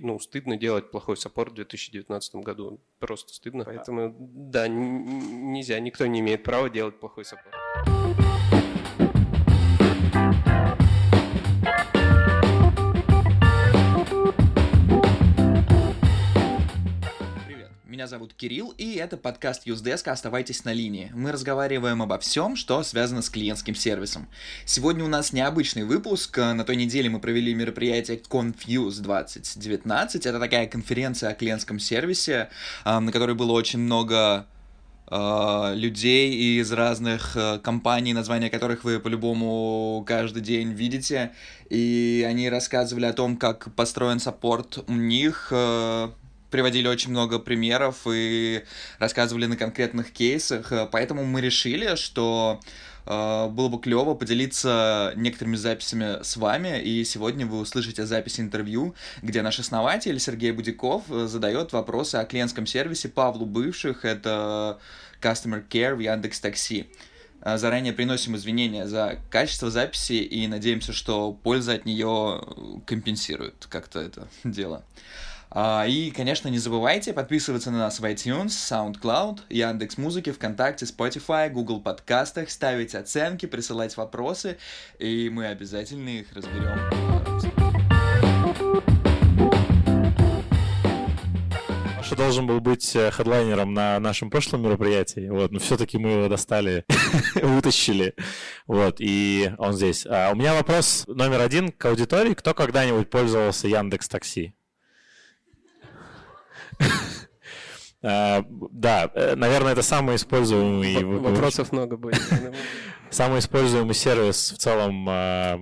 Ну, стыдно делать плохой саппорт в 2019 году. Просто стыдно. Поэтому, да, нельзя, никто не имеет права делать плохой саппорт. Зовут Кирилл, и это подкаст Юздеска «Оставайтесь на линии». Мы разговариваем обо всем, что связано с клиентским сервисом. Сегодня у нас необычный выпуск. На той неделе мы провели мероприятие Confuse 2019. Это такая конференция о клиентском сервисе, на которой было очень много а, людей из разных а, компаний, названия которых вы по-любому каждый день видите, и они рассказывали о том, как построен саппорт у них, а, приводили очень много примеров и рассказывали на конкретных кейсах, э, поэтому мы решили, что э, было бы клево поделиться некоторыми записями с вами, и сегодня вы услышите запись интервью, где наш основатель Сергей Будяков э, задает вопросы о клиентском сервисе Павлу Бывших, это Customer Care в Яндекс Такси. Заранее приносим извинения за качество записи и надеемся, что польза от нее компенсирует как-то это дело. А, и, конечно, не забывайте подписываться на нас в iTunes, SoundCloud, Яндекс Музыки, ВКонтакте, Spotify, Google подкастах, ставить оценки, присылать вопросы, и мы обязательно их разберем. Что должен был быть э, хедлайнером на нашем прошлом мероприятии, вот, но все-таки мы его достали, вытащили, вот, и он здесь. А у меня вопрос номер один к аудитории. Кто когда-нибудь пользовался Яндекс Такси? А, да, э, наверное, это самый используемый... Вопросов много будет. Самый используемый сервис в целом а,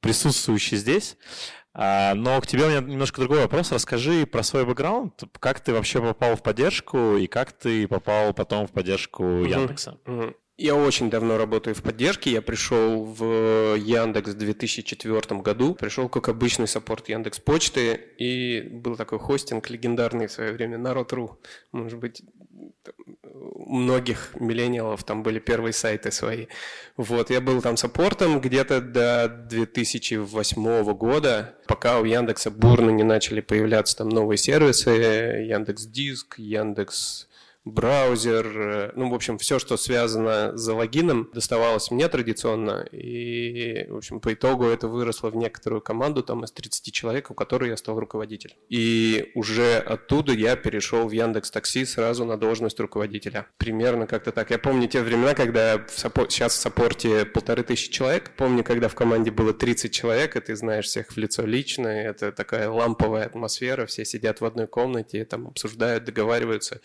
присутствующий здесь. А, но к тебе у меня немножко другой вопрос. Расскажи про свой бэкграунд. Как ты вообще попал в поддержку и как ты попал потом в поддержку Яндекса? Я очень давно работаю в поддержке. Я пришел в Яндекс в 2004 году. Пришел как обычный саппорт Яндекс Почты. И был такой хостинг легендарный в свое время, Народ.ру. Может быть, у многих миллениалов там были первые сайты свои. Вот, я был там саппортом где-то до 2008 года, пока у Яндекса бурно не начали появляться там новые сервисы, Яндекс Диск, Яндекс браузер, э, ну, в общем, все, что связано с логином, доставалось мне традиционно, и, в общем, по итогу это выросло в некоторую команду, там, из 30 человек, у которой я стал руководителем. И уже оттуда я перешел в Яндекс Такси сразу на должность руководителя. Примерно как-то так. Я помню те времена, когда в саппор... сейчас в саппорте полторы тысячи человек. Помню, когда в команде было 30 человек, и ты знаешь всех в лицо лично, это такая ламповая атмосфера, все сидят в одной комнате, там обсуждают, договариваются,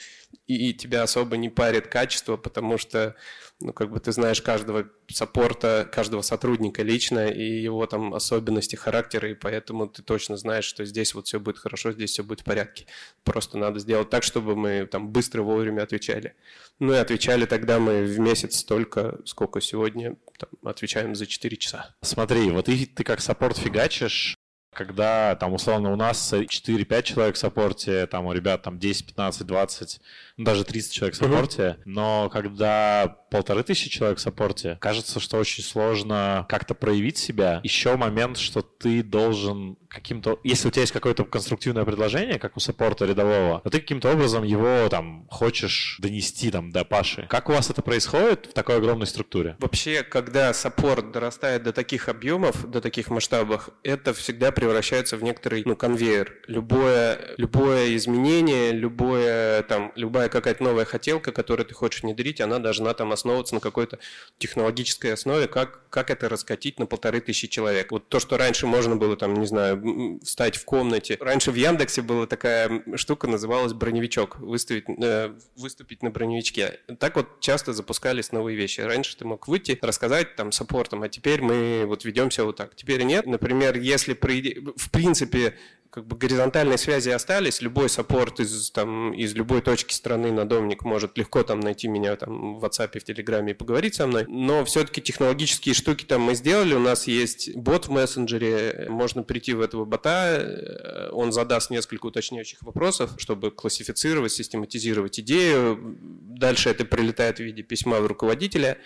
и тебя особо не парит качество, потому что, ну, как бы ты знаешь каждого саппорта, каждого сотрудника лично и его там особенности характера, и поэтому ты точно знаешь, что здесь вот все будет хорошо, здесь все будет в порядке. Просто надо сделать так, чтобы мы там быстро вовремя отвечали. Ну и отвечали тогда мы в месяц столько, сколько сегодня там, отвечаем за 4 часа. Смотри, вот ты, ты как саппорт фигачишь, когда там условно у нас 4-5 человек в саппорте, там у ребят там 10, 15, 20 ну, даже 30 человек в саппорте, uh-huh. но когда полторы тысячи человек в саппорте, кажется, что очень сложно как-то проявить себя. Еще момент, что ты должен каким-то... Если у тебя есть какое-то конструктивное предложение, как у саппорта рядового, то ты каким-то образом его там хочешь донести там до Паши. Как у вас это происходит в такой огромной структуре? Вообще, когда саппорт дорастает до таких объемов, до таких масштабов, это всегда превращается в некоторый ну, конвейер. Любое, любое изменение, любое, там, любая какая-то новая хотелка, которую ты хочешь внедрить, она должна там основываться на какой-то технологической основе, как, как это раскатить на полторы тысячи человек. Вот то, что раньше можно было там, не знаю, встать в комнате. Раньше в Яндексе была такая штука, называлась броневичок, выставить, э, выступить на броневичке. Так вот часто запускались новые вещи. Раньше ты мог выйти, рассказать там саппортом, а теперь мы вот ведемся вот так. Теперь нет. Например, если в принципе как бы горизонтальные связи остались, любой саппорт из, там, из любой точки страны надомник может легко там найти меня там в WhatsApp, в Телеграме и поговорить со мной, но все-таки технологические штуки там мы сделали, у нас есть бот в мессенджере, можно прийти в этого бота, э, он задаст несколько уточняющих вопросов, чтобы классифицировать, систематизировать идею, дальше это прилетает в виде письма в руководителя,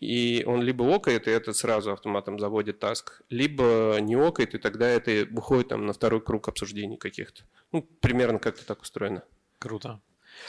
и он либо окает, и это сразу автоматом заводит таск, либо не окает, и тогда это выходит там на второй круг обсуждений каких-то. Ну, примерно как-то так устроено. Круто.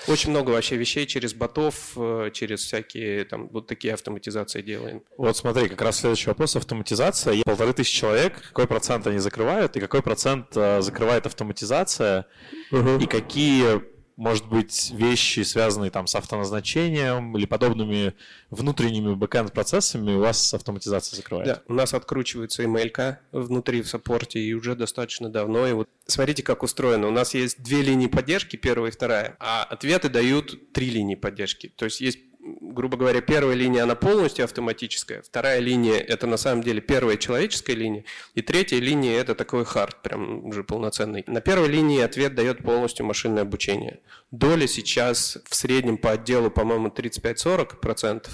Очень много вообще вещей через ботов, э, через всякие там вот такие автоматизации делаем. Вот смотри, как раз следующий вопрос автоматизация. Полторы тысячи человек, какой процент они закрывают, и какой процент э, закрывает автоматизация, угу. и какие может быть, вещи, связанные там с автоназначением или подобными внутренними бэкэнд-процессами у вас автоматизация закрывает? Да, у нас откручивается email внутри в саппорте и уже достаточно давно. И вот смотрите, как устроено. У нас есть две линии поддержки, первая и вторая, а ответы дают три линии поддержки. То есть есть грубо говоря, первая линия, она полностью автоматическая, вторая линия – это на самом деле первая человеческая линия, и третья линия – это такой хард, прям уже полноценный. На первой линии ответ дает полностью машинное обучение. Доля сейчас в среднем по отделу, по-моему, 35-40%,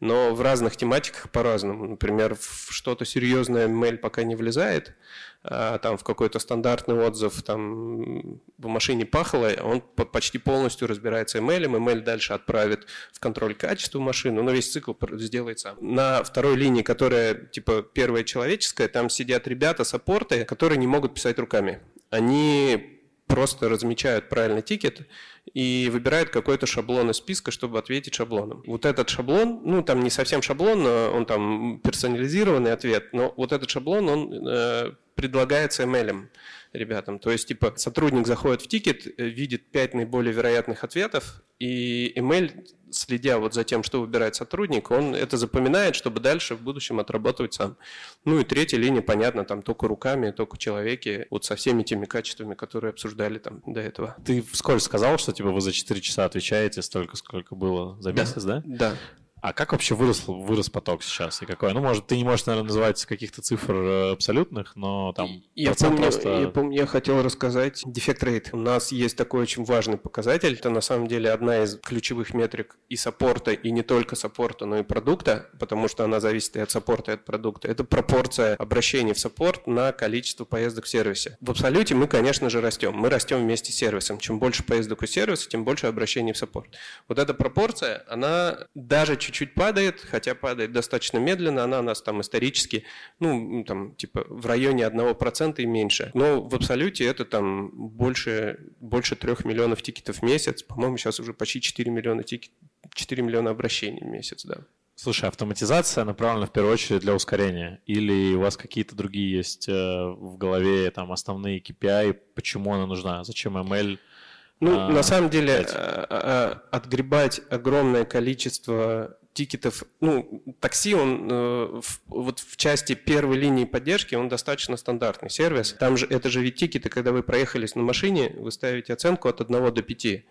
но в разных тематиках по-разному. Например, в что-то серьезное mail пока не влезает – там в какой-то стандартный отзыв там в машине пахло, он почти полностью разбирается email, email дальше отправит в контроль качества машины, но весь цикл сделает сам. На второй линии, которая типа первая человеческая, там сидят ребята, саппорты, которые не могут писать руками. Они просто размечают правильный тикет и выбирают какой-то шаблон из списка, чтобы ответить шаблоном. Вот этот шаблон, ну там не совсем шаблон, он там персонализированный ответ, но вот этот шаблон, он э, предлагается ML ребятам. То есть, типа, сотрудник заходит в тикет, э, видит пять наиболее вероятных ответов, и ML, следя вот за тем, что выбирает сотрудник, он это запоминает, чтобы дальше в будущем отрабатывать сам. Ну и третья линия, понятно, там только руками, только человеки, вот со всеми теми качествами, которые обсуждали там до этого. Ты вскользь сказал, что типа вы за 4 часа отвечаете столько, сколько было за месяц, да? Да. А как вообще вырос, вырос поток сейчас и какой? Ну, может, ты не можешь, наверное, называть каких-то цифр э, абсолютных, но там я помню, просто... Я помню, я хотел рассказать defect rate. У нас есть такой очень важный показатель. Это на самом деле одна из ключевых метрик и саппорта, и не только саппорта, но и продукта, потому что она зависит и от саппорта, и от продукта. Это пропорция обращений в саппорт на количество поездок в сервисе. В абсолюте мы, конечно же, растем. Мы растем вместе с сервисом. Чем больше поездок у сервиса, тем больше обращений в саппорт. Вот эта пропорция, она даже чуть-чуть падает, хотя падает достаточно медленно, она у нас там исторически, ну, там, типа, в районе 1% и меньше. Но в абсолюте это там больше, больше 3 миллионов тикетов в месяц, по-моему, сейчас уже почти 4 миллиона тикет, 4 миллиона обращений в месяц, да. Слушай, автоматизация направлена в первую очередь для ускорения? Или у вас какие-то другие есть э, в голове там основные KPI, почему она нужна? Зачем ML? Ну, а, на самом деле, а, а, отгребать огромное количество тикетов, ну, такси, он э, в, вот в части первой линии поддержки, он достаточно стандартный сервис. Там же, это же ведь тикеты, когда вы проехались на машине, вы ставите оценку от 1 до 5.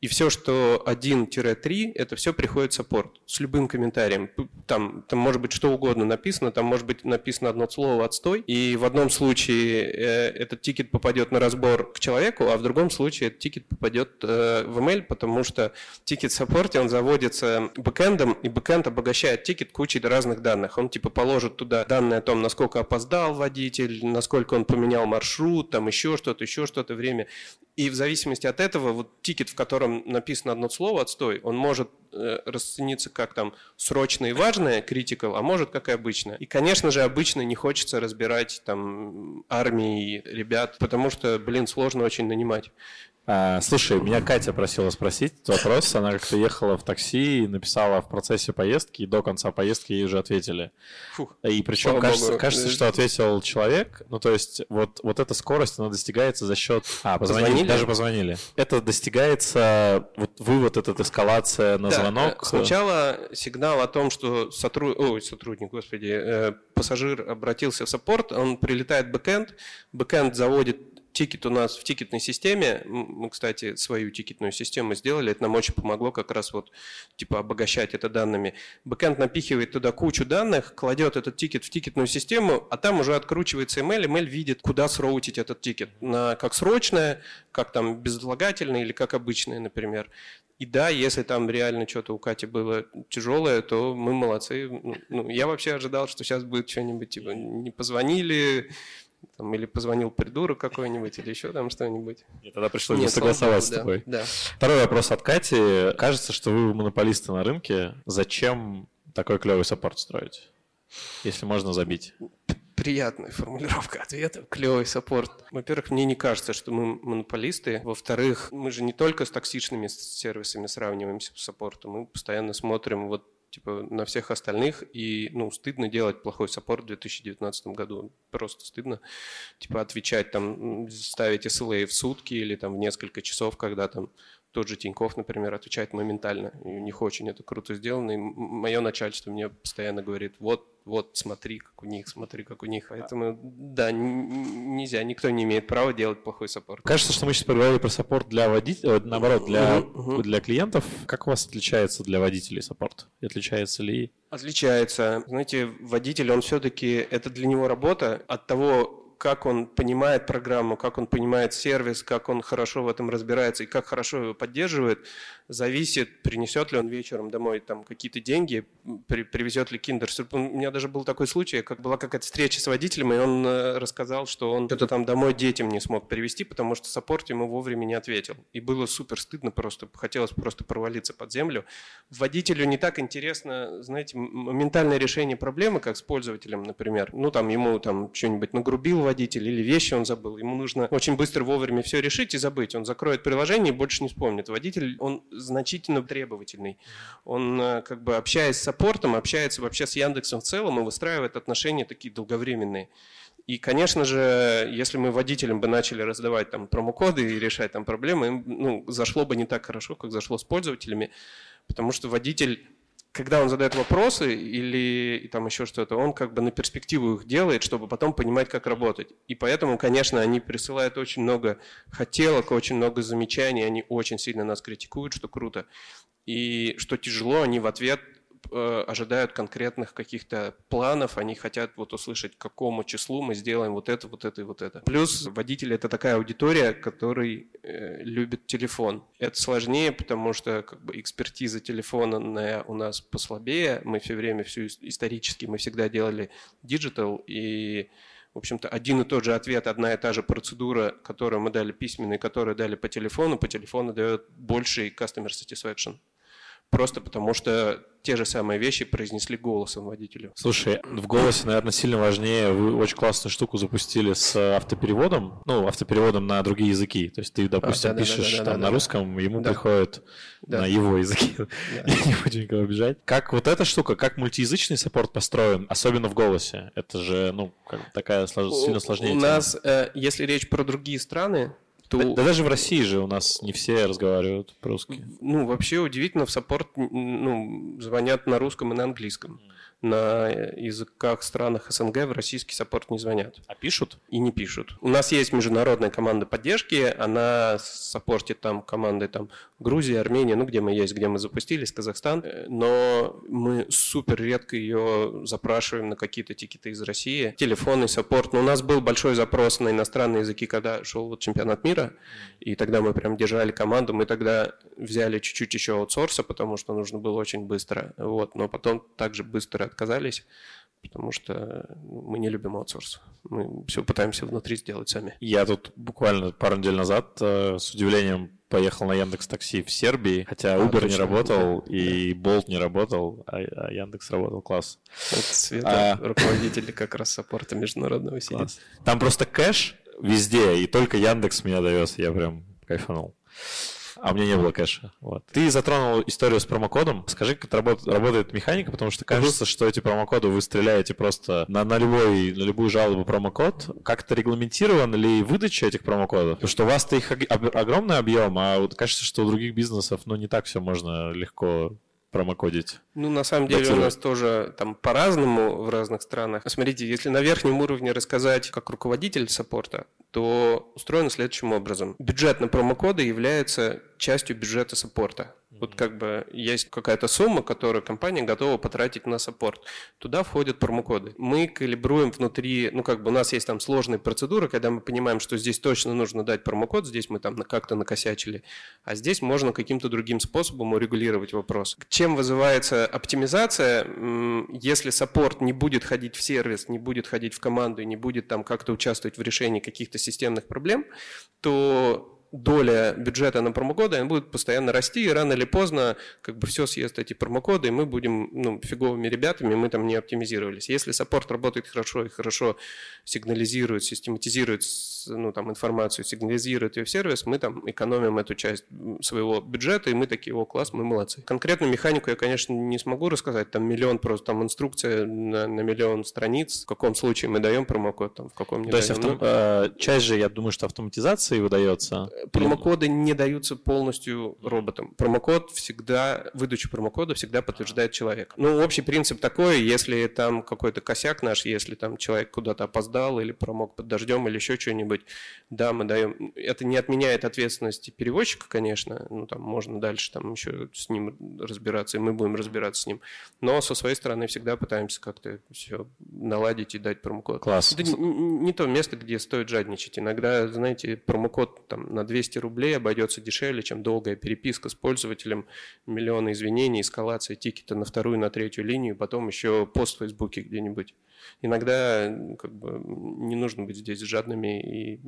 И все, что 1-3, это все приходит в саппорт с любым комментарием. Там, там может быть что угодно написано, там может быть написано одно слово «отстой», и в одном случае э, этот тикет попадет на разбор к человеку, а в другом случае этот тикет попадет э, в ML, потому что тикет в саппорте, он заводится бэкэндом, и бэкэнд обогащает тикет кучей разных данных. Он типа положит туда данные о том, насколько опоздал водитель, насколько он поменял маршрут, там еще что-то, еще что-то, время. И в зависимости от этого вот тикет, в котором написано одно слово «отстой», он может расцениться как там срочное и важное, critical, а может как и обычно. И, конечно же, обычно не хочется разбирать там армии ребят, потому что, блин, сложно очень нанимать. А, слушай, меня Катя просила спросить вопрос. Она как-то ехала в такси и написала в процессе поездки, и до конца поездки ей уже ответили. Фух, и причем кажется, кажется, что ответил человек. Ну, то есть, вот, вот эта скорость, она достигается за счет... А, позвонили, позвонили? даже позвонили. Это достигается, вот вывод этот эскалация на да, звонок. Э, сначала сигнал о том, что сотруд... Ой, сотрудник, господи, э, пассажир обратился в саппорт, он прилетает в бэкэнд, бэкэнд заводит Тикет у нас в тикетной системе, мы, кстати, свою тикетную систему сделали, это нам очень помогло как раз вот, типа, обогащать это данными. Бэкэнд напихивает туда кучу данных, кладет этот тикет в тикетную систему, а там уже откручивается ML, ML видит, куда сроутить этот тикет, на как срочное, как там безотлагательное или как обычное, например. И да, если там реально что-то у Кати было тяжелое, то мы молодцы. Ну, я вообще ожидал, что сейчас будет что-нибудь, типа, не позвонили, там, или позвонил придурок какой-нибудь, или еще там что-нибудь. Нет, тогда пришлось Нет, согласоваться с тобой. Да, Второй вопрос от Кати. Кажется, что вы монополисты на рынке. Зачем такой клевый саппорт строить? Если можно забить. Приятная формулировка ответа. Клевый саппорт. Во-первых, мне не кажется, что мы монополисты. Во-вторых, мы же не только с таксишными сервисами сравниваемся по саппорту. Мы постоянно смотрим вот типа на всех остальных, и, ну, стыдно делать плохой саппорт в 2019 году. Просто стыдно, типа, отвечать там, ставить SLA в сутки или там в несколько часов, когда там тот же Тиньков, например, отвечает моментально. И у них очень это круто сделано. И мое начальство мне постоянно говорит, вот, вот, смотри, как у них, смотри, как у них. Поэтому, да, нельзя, никто не имеет права делать плохой саппорт. Кажется, что мы сейчас поговорили про саппорт для водителей, э, наоборот, для, uh-huh, для клиентов. Как у вас отличается для водителей саппорт? И отличается ли? Отличается. Знаете, водитель, он все-таки, это для него работа. От того, как он понимает программу, как он понимает сервис, как он хорошо в этом разбирается и как хорошо его поддерживает, зависит, принесет ли он вечером домой там какие-то деньги, при, привезет ли киндер. У меня даже был такой случай, как была какая-то встреча с водителем, и он э, рассказал, что он что-то там домой детям не смог привезти, потому что саппорт ему вовремя не ответил. И было супер стыдно просто, хотелось просто провалиться под землю. Водителю не так интересно, знаете, моментальное решение проблемы, как с пользователем, например. Ну, там ему там что-нибудь нагрубил водитель или вещи он забыл. Ему нужно очень быстро вовремя все решить и забыть. Он закроет приложение и больше не вспомнит. Водитель, он значительно требовательный. Он э, как бы общаясь с саппортом, общается вообще с Яндексом в целом и выстраивает отношения такие долговременные. И, конечно же, если мы водителям бы начали раздавать там промокоды и решать там проблемы, им ну, зашло бы не так хорошо, как зашло с пользователями, потому что водитель когда он задает вопросы или там еще что-то, он как бы на перспективу их делает, чтобы потом понимать, как работать. И поэтому, конечно, они присылают очень много хотелок, очень много замечаний, они очень сильно нас критикуют, что круто. И что тяжело, они в ответ Э, ожидают конкретных каких-то планов, они хотят вот услышать, к какому числу мы сделаем вот это, вот это и вот это. Плюс водители – это такая аудитория, который э, любит телефон. Это сложнее, потому что как бы экспертиза телефона у нас послабее. Мы все время, всю исторически, мы всегда делали digital, и в общем-то, один и тот же ответ, одна и та же процедура, которую мы дали письменной, которую дали по телефону, по телефону дает больший customer satisfaction просто потому что те же самые вещи произнесли голосом водителю. Слушай, в голосе, наверное, сильно важнее. Вы очень классную штуку запустили с автопереводом, ну, автопереводом на другие языки. То есть ты, допустим, а, да, пишешь да, да, там на русском, ему да. приходит да. на его языке. Да. Я не буду никого обижать. Как вот эта штука, как мультиязычный саппорт построен, особенно в голосе? Это же, ну, такая сильно сложнее. У нас, э, если речь про другие страны, то... Да, да даже в России же у нас не все разговаривают по-русски. Ну, вообще удивительно, в саппорт ну, звонят на русском и на английском. М-м на языках странах СНГ в российский саппорт не звонят. А пишут? И не пишут. У нас есть международная команда поддержки, она саппортит там команды там Грузия, Армения, ну где мы есть, где мы запустились, Казахстан, но мы супер редко ее запрашиваем на какие-то тикеты из России. Телефонный саппорт, но у нас был большой запрос на иностранные языки, когда шел вот чемпионат мира, и тогда мы прям держали команду, мы тогда взяли чуть-чуть еще аутсорса, потому что нужно было очень быстро, вот, но потом также быстро отказались, потому что мы не любим аутсорс. Мы все пытаемся внутри сделать сами. Я тут буквально пару недель назад э, с удивлением поехал на Яндекс Такси в Сербии, хотя а, Uber точно, не работал да, и да. Bolt не работал, а, а Яндекс работал. Класс. Вот Света, а... руководитель как раз саппорта международного сидит. Там просто кэш везде, и только Яндекс меня довез, я прям кайфанул а у меня не было кэша. Вот. Ты затронул историю с промокодом. Скажи, как это работает механика, потому что кажется, что эти промокоды вы стреляете просто на, на, любой, на любую жалобу промокод. Как это регламентировано ли выдача этих промокодов? Потому что у вас-то их огромный объем, а вот кажется, что у других бизнесов ну, не так все можно легко промокодить? Ну, на самом деле, у нас тоже там по-разному в разных странах. Смотрите, если на верхнем уровне рассказать как руководитель саппорта, то устроено следующим образом. Бюджет на промокоды является частью бюджета саппорта. Вот как бы есть какая-то сумма, которую компания готова потратить на саппорт. Туда входят промокоды. Мы калибруем внутри, ну как бы у нас есть там сложные процедуры, когда мы понимаем, что здесь точно нужно дать промокод, здесь мы там как-то накосячили, а здесь можно каким-то другим способом урегулировать вопрос. Чем вызывается оптимизация? Если саппорт не будет ходить в сервис, не будет ходить в команду и не будет там как-то участвовать в решении каких-то системных проблем, то доля бюджета на промокоды, она будет постоянно расти, и рано или поздно как бы все съест эти промокоды, и мы будем ну, фиговыми ребятами, мы там не оптимизировались. Если саппорт работает хорошо и хорошо сигнализирует, систематизирует ну, там, информацию, сигнализирует ее в сервис, мы там экономим эту часть своего бюджета, и мы такие, о, класс, мы молодцы. Конкретно механику я, конечно, не смогу рассказать, там миллион просто, там инструкция на, на миллион страниц, в каком случае мы даем промокод, там, в каком не То даем. есть автом... Ну, э, часть же, я думаю, что автоматизации выдается. Промокоды не даются полностью роботам. Промокод всегда, выдачу промокода всегда подтверждает человек. Ну, общий принцип такой, если там какой-то косяк наш, если там человек куда-то опоздал или промок под дождем или еще что-нибудь, да, мы даем. Это не отменяет ответственности перевозчика, конечно, ну, там можно дальше там еще с ним разбираться, и мы будем разбираться с ним. Но со своей стороны всегда пытаемся как-то все наладить и дать промокод. Класс. Это не, не то место, где стоит жадничать. Иногда, знаете, промокод там, на 200 рублей обойдется дешевле, чем долгая переписка с пользователем, миллионы извинений, эскалация тикета на вторую, на третью линию, потом еще пост в Фейсбуке где-нибудь. Иногда как бы, не нужно быть здесь жадными и,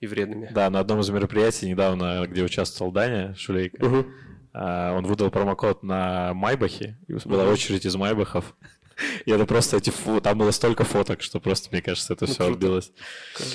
и вредными. Да, на одном из мероприятий недавно, где участвовал Даня Шулейко, Угу. а, он выдал промокод на Майбахе, и была Мгм. очередь из Майбахов. И это просто эти фо- там было столько фоток, что просто, мне кажется, это Ну, все круто. отбилось.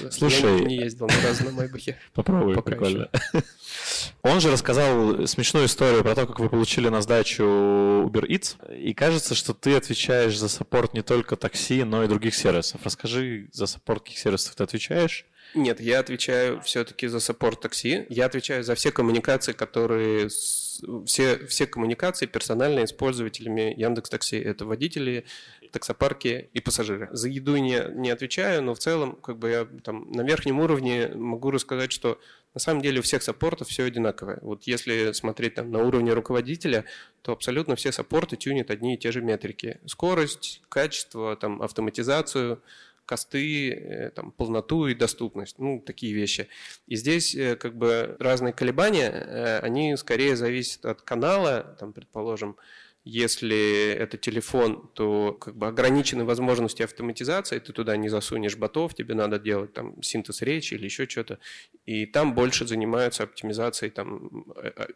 Я Слушай. не ездил ни разу на Майбахе. Попробуй, Пока прикольно. Он же рассказал смешную историю про то, как вы получили на сдачу Uber Eats. И кажется, что ты отвечаешь за саппорт не только такси, но и других сервисов. Расскажи, за саппорт каких сервисов ты отвечаешь? Нет, я отвечаю все-таки за саппорт такси. Я отвечаю за все коммуникации, которые... с- Все, все коммуникации персональные с пользователями Яндекс Такси. Это водители, таксопарки и пассажиры. За еду не, не отвечаю, но в целом как бы я там на верхнем уровне могу рассказать, что на самом деле у всех саппортов все одинаковое. Вот если смотреть там на уровне руководителя, то абсолютно все саппорты тюнят одни и те же метрики. Скорость, качество, там, автоматизацию, косты, э, там, полноту и доступность, ну, такие вещи. И здесь э, как бы разные колебания, э, они скорее зависят от канала, там, предположим, если это телефон, то как бы ограничены возможности автоматизации, ты туда не засунешь ботов, тебе надо делать там синтез речи или еще что-то, и там больше занимаются оптимизацией там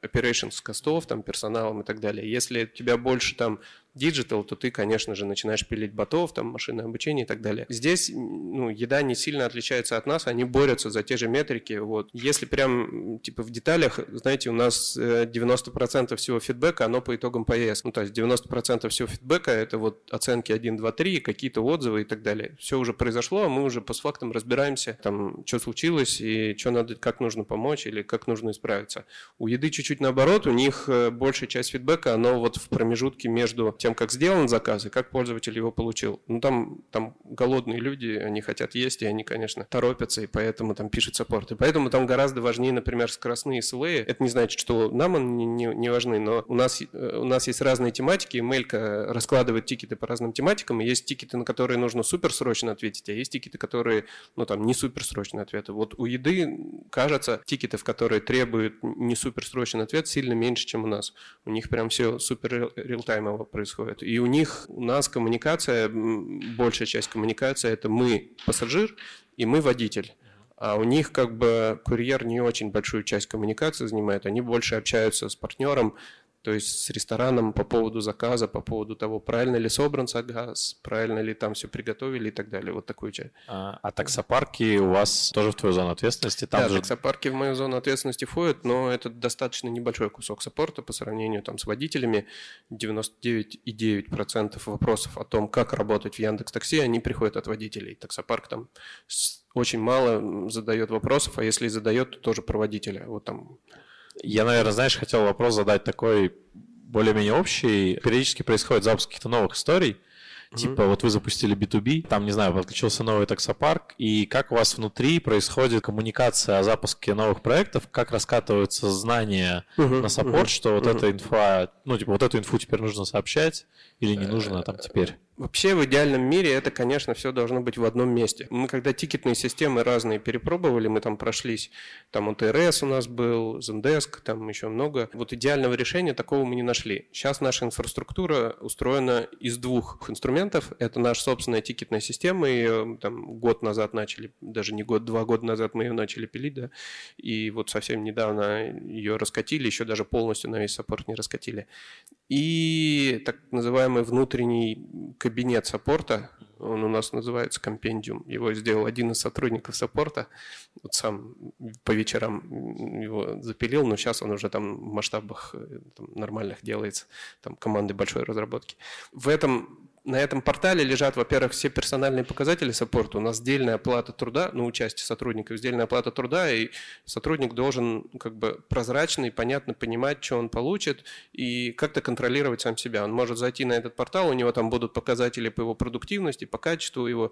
operations costs, там персоналом и так далее. Если у тебя больше там digital, то ты, конечно же, начинаешь пилить ботов, там машинное обучение и так далее. Здесь ну, еда не сильно отличается от нас, они борются за те же метрики. Вот. Если прям типа в деталях, знаете, у нас э, 90% всего фидбэка, оно по итогам поездки. Ну, то есть 90% всего фидбэка это вот оценки 1, 2, 3, какие-то отзывы и так далее. Все уже произошло, а мы уже по фактам разбираемся, там, что случилось и что надо, как нужно помочь или как нужно исправиться. У еды чуть-чуть наоборот, у них э, большая часть фидбэка, оно вот в промежутке между тем, как сделан заказ и как пользователь его получил. Ну, там, там голодные люди, они хотят есть, и они, конечно, торопятся, и поэтому там пишут саппорт. И поэтому там гораздо важнее, например, скоростные SLA. Это не значит, что нам они не, не, важны, но у нас, э, у нас есть разные тематики, Мелька раскладывает тикеты по разным тематикам, и есть тикеты, на которые нужно суперсрочно ответить, а есть тикеты, которые, ну, там, не суперсрочные ответы. Вот у еды, кажется, тикетов, которые требуют не суперсрочный ответ, сильно меньше, чем у нас. У них прям все супер реалтаймово происходит. И у них, у нас коммуникация, большая часть коммуникации, это мы пассажир и мы водитель. А у них как бы курьер не очень большую часть коммуникации занимает, они больше общаются с партнером, то есть с рестораном по поводу заказа, по поводу того, правильно ли собран заказ, правильно ли там все приготовили и так далее. Вот такую часть. А, а таксопарки у вас тоже в твою зону ответственности? Там да, же... таксопарки в мою зону ответственности входят, но это достаточно небольшой кусок саппорта по сравнению там, с водителями. 99,9% вопросов о том, как работать в Яндекс Такси, они приходят от водителей. Таксопарк там очень мало задает вопросов, а если и задает, то тоже про водителя. Вот там Я, наверное, знаешь, хотел вопрос задать такой более-менее общий. Периодически происходит запуск каких-то новых историй. Типа, вот вы запустили B2B, там, не знаю, подключился новый таксопарк, и как у вас внутри происходит коммуникация о запуске новых проектов, как раскатываются знания Мгм, на саппорт, мгм, что вот эта инфа, ну, типа, вот эту инфу теперь нужно сообщать или не нужно там теперь? Вообще в идеальном мире это, конечно, все должно быть в одном месте. Мы когда тикетные системы разные перепробовали, мы там прошлись, там ОТРС у нас был, Zendesk, там еще много. Вот идеального решения такого мы не нашли. Сейчас наша инфраструктура устроена из двух инструментов. Это наша собственная тикетная система, ее там год назад начали, даже не год, два года назад мы ее начали пилить, да, и вот совсем недавно ее раскатили, еще даже полностью на весь саппорт не раскатили. И так называемый внутренний кабинет саппорта, он у нас называется компендиум. Его сделал один из сотрудников саппорта. Вот сам по вечерам его запилил, но сейчас он уже там в масштабах э, там, нормальных делается, там команды большой разработки. В этом на этом портале лежат, во-первых, все персональные показатели саппорта. У нас сдельная оплата труда, ну, участие сотрудников, сдельная оплата труда, и сотрудник должен как бы прозрачно и понятно понимать, что он получит, и как-то контролировать сам себя. Он может зайти на этот портал, у него там будут показатели по его продуктивности, по качеству его,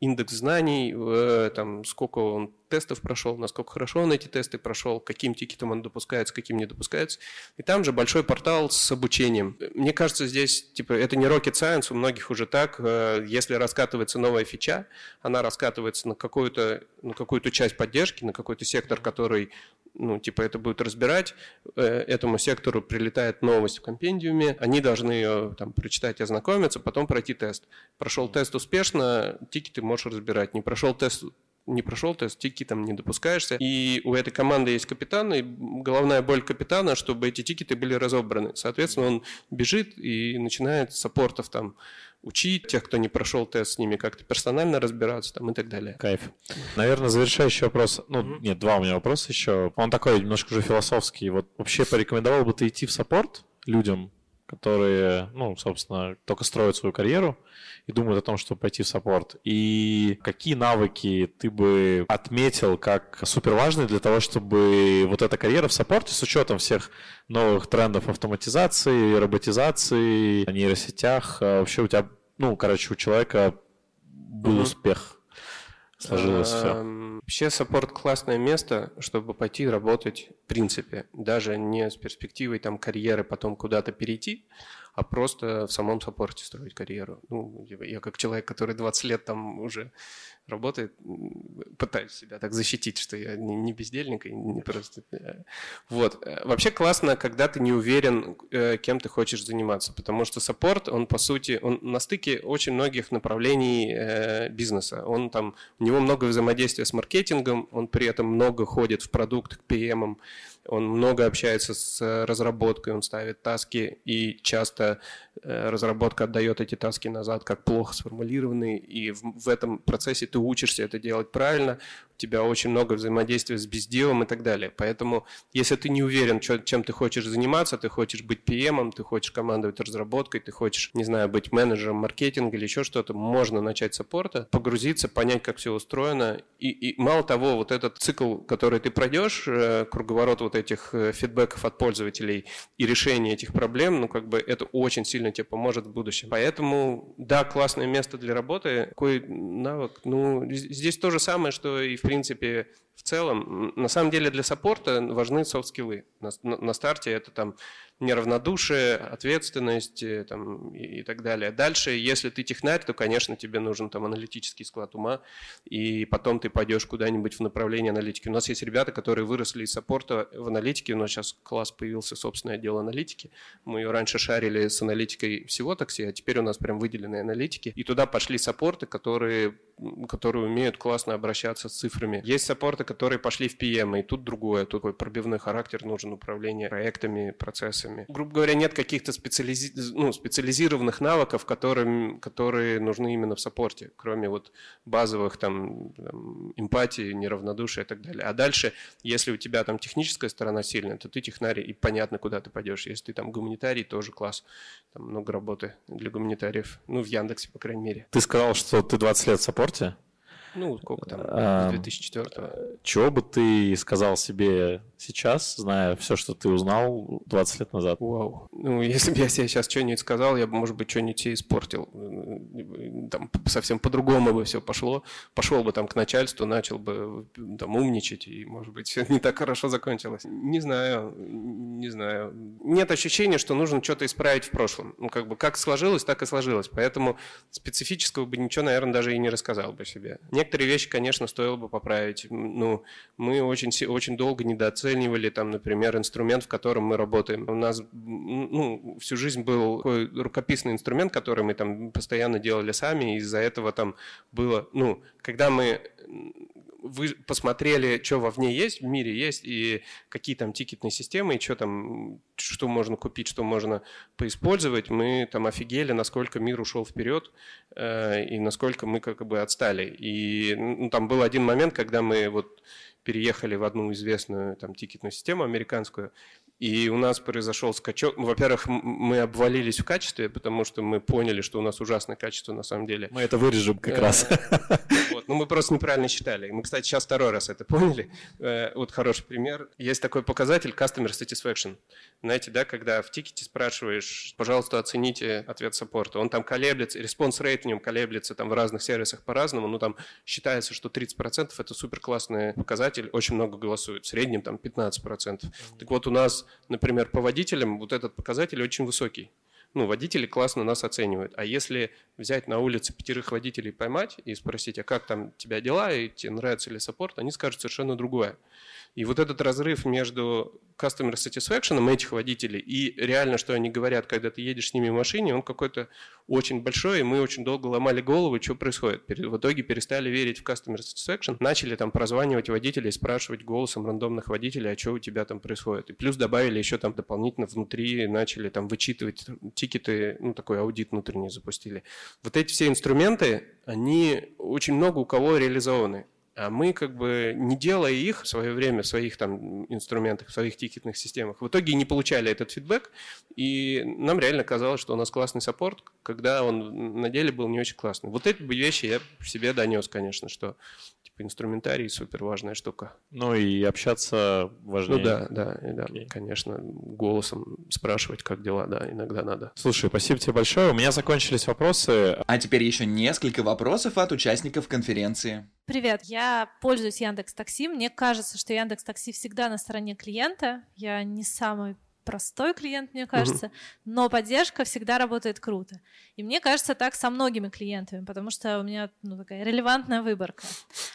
индекс знаний, э, там, сколько он тестов прошел, насколько хорошо он эти тесты прошел, каким тикетом он допускается, каким не допускается. И там же большой портал с обучением. Мне кажется, здесь типа это не rocket science, у многих уже так. Э, если раскатывается новая фича, она раскатывается на какую-то на какую-то часть поддержки, на какой-то сектор, который ну, типа это будет разбирать, э, этому сектору прилетает новость в компендиуме, они должны ее там прочитать, ознакомиться, потом пройти тест. Прошел тест успешно, тикеты можешь разбирать. Не прошел тест не прошел тест, тикетом не допускаешься. И у этой команды есть капитан, и головная боль капитана, чтобы эти тикеты были разобраны. Соответственно, он бежит и начинает саппортов там учить, тех, кто не прошел тест, с ними как-то персонально разбираться там и так далее. Кайф. Наверное, завершающий вопрос. Ну, mm-hmm. нет, два у меня вопроса еще. Он такой немножко уже философский. Вот вообще порекомендовал бы ты идти в саппорт людям, которые, ну, собственно, только строят свою карьеру и думают о том, чтобы пойти в саппорт. И какие навыки ты бы отметил как супер важные для того, чтобы вот эта карьера в саппорте с учетом всех новых трендов автоматизации, роботизации, нейросетях, а вообще у тебя, ну, короче, у человека был mm-hmm. успех? Сложилось все. Вообще саппорт классное место, чтобы пойти работать в принципе. Даже не с перспективой там карьеры потом куда-то перейти, а просто в самом саппорте строить карьеру. Ну, я как человек, который 20 лет там уже работает, пытаюсь себя так защитить, что я не, не бездельник и не просто... Э, вот. Э, вообще классно, когда ты не уверен, э, кем ты хочешь заниматься, потому что саппорт, он по сути, он на стыке очень многих направлений бизнеса. Он там, у него много взаимодействия с маркетингом, он при этом много ходит в продукт к PM, он много общается с разработкой, он ставит таски, и часто э, разработка отдает эти таски назад как плохо сформулированные, и в этом процессе ты учишься это делать правильно, тебя очень много взаимодействия с безделом и так далее. Поэтому, если ты не уверен, чем ты хочешь заниматься, ты хочешь быть PM, ты хочешь командовать разработкой, ты хочешь, не знаю, быть менеджером маркетинга или еще что-то, можно начать с саппорта, погрузиться, понять, как все устроено. И, и мало того, вот этот цикл, который ты пройдешь, э, круговорот вот этих э, фидбэков от пользователей и решение этих проблем, ну, как бы это очень сильно тебе поможет в будущем. Поэтому, да, классное место для работы. Какой навык? Ну, здесь то же самое, что и в принципе, в целом, на самом деле для саппорта важны софт-скиллы. На, на, на старте это там неравнодушие, ответственность э, там, и, и так далее. Дальше, если ты технарь, то, конечно, тебе нужен там аналитический склад ума, и потом ты пойдешь куда-нибудь в направлении аналитики. У нас есть ребята, которые выросли из саппорта в аналитике, но сейчас класс появился собственный отдел аналитики. Мы ее раньше шарили с аналитикой всего такси, а теперь у нас прям выделенные аналитики. И туда пошли саппорты, которые, которые умеют классно обращаться с цифрами. Есть саппорты, которые пошли в PM, и тут другое, такой пробивной характер нужен управление проектами, процессами. Грубо говоря, нет каких-то специализи... ну, специализированных навыков, которые, которые нужны именно в саппорте, кроме вот базовых там, там эмпатии, неравнодушия и так далее. А дальше, если у тебя там техническая сторона сильная, то ты технарий, и понятно, куда ты пойдешь. Если ты там гуманитарий, тоже класс. Там много работы для гуманитариев. Ну, в Яндексе, по крайней мере. Ты сказал, что ты 20 лет в саппорте. Ну, сколько там, с 2004 Чего бы ты сказал себе сейчас, зная все, что ты узнал 20 лет назад? Вау. Ну, если бы я себе сейчас что-нибудь сказал, я бы, может быть, что-нибудь себе испортил. Там совсем по-другому бы все пошло. Пошел бы там к начальству, начал бы там умничать, и, может быть, все не так хорошо закончилось. Не знаю, не знаю. Нет ощущения, что нужно что-то исправить в прошлом. Ну, как бы, как сложилось, так и сложилось. Поэтому специфического бы ничего, наверное, даже и не рассказал бы себе. Некоторые вещи, конечно, стоило бы поправить. Ну, мы очень, очень долго недооценивали, там, например, инструмент, в котором мы работаем. У нас ну, всю жизнь был такой рукописный инструмент, который мы там постоянно делали сами, из-за этого там было, ну, когда мы вы посмотрели, что вовне есть, в мире есть, и какие там тикетные системы, и что там, что можно купить, что можно поиспользовать, мы там офигели, насколько мир ушел вперед, э, и насколько мы как бы отстали. И ну, там был один момент, когда мы вот переехали в одну известную там тикетную систему американскую, и у нас произошел скачок. Ну, во-первых, мы обвалились в качестве, потому что мы поняли, что у нас ужасное качество на самом деле. Мы это вырежем как э, раз. Вот. Ну, мы просто неправильно считали. Мы, кстати, сейчас второй раз это поняли. Э, вот хороший пример. Есть такой показатель Customer Satisfaction. Знаете, да, когда в тикете спрашиваешь, пожалуйста, оцените ответ саппорта. Он там колеблется, response rate в нем колеблется там в разных сервисах по-разному. Ну, там считается, что 30% это супер классный показатель. Очень много голосуют. В среднем там 15%. Так вот, у нас например, по водителям вот этот показатель очень высокий. Ну, водители классно нас оценивают. А если взять на улице пятерых водителей поймать и спросить, а как там тебя дела, и тебе нравится ли саппорт, они скажут совершенно другое. И вот этот разрыв между customer satisfaction этих водителей и реально, что они говорят, когда ты едешь с ними в машине, он какой-то очень большой, и мы очень долго ломали голову, что происходит. В итоге перестали верить в customer satisfaction, начали там прозванивать водителей, спрашивать голосом рандомных водителей, а что у тебя там происходит. И плюс добавили еще там дополнительно внутри, начали там вычитывать тикеты, ну такой аудит внутренний запустили. Вот эти все инструменты, они очень много у кого реализованы. А мы как бы не делая их в свое время в своих там инструментах, в своих тикетных системах, в итоге не получали этот фидбэк, и нам реально казалось, что у нас классный саппорт, когда он на деле был не очень классный. Вот эти вещи я себе донес, конечно, что типа инструментарий супер важная штука. Ну и общаться важнее. Ну да, да, да, okay. конечно, голосом спрашивать, как дела, да, иногда надо. Слушай, спасибо тебе большое. У меня закончились вопросы. А теперь еще несколько вопросов от участников конференции. Привет, я пользуюсь Яндекс Такси. Мне кажется, что Яндекс Такси всегда на стороне клиента. Я не самый простой клиент, мне кажется, угу. но поддержка всегда работает круто. И мне кажется так со многими клиентами, потому что у меня ну, такая релевантная выборка.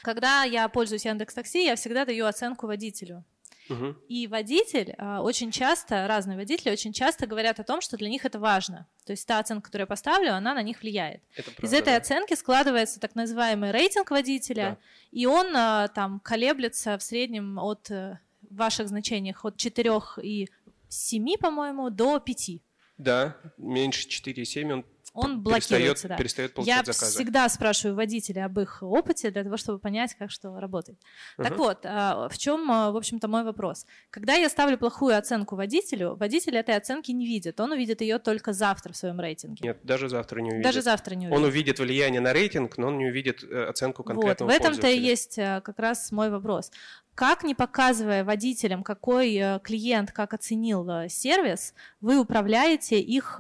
Когда я пользуюсь Яндекс Такси, я всегда даю оценку водителю. Угу. И водитель а, очень часто, разные водители очень часто говорят о том, что для них это важно. То есть та оценка, которую я поставлю, она на них влияет. правда, Из этой да. оценки складывается так называемый рейтинг водителя, да. и он а, там колеблется в среднем от э, ваших значениях от 4 и 7, по-моему, до 5. Да, меньше 4,7 он он блокируется, перестает, да. перестает получать Я заказы. всегда спрашиваю водителя об их опыте для того, чтобы понять, как что работает. Uh-huh. Так вот, а, в чем, а, в общем-то, мой вопрос? Когда я ставлю плохую оценку водителю, водитель этой оценки не видит. Он увидит ее только завтра в своем рейтинге. Нет, даже завтра не увидит. Даже завтра не увидит. Он увидит влияние на рейтинг, но он не увидит э, оценку конкретного Вот, в этом-то и есть э, как раз мой вопрос. Как не показывая водителям, какой э, клиент как оценил сервис, вы управляете их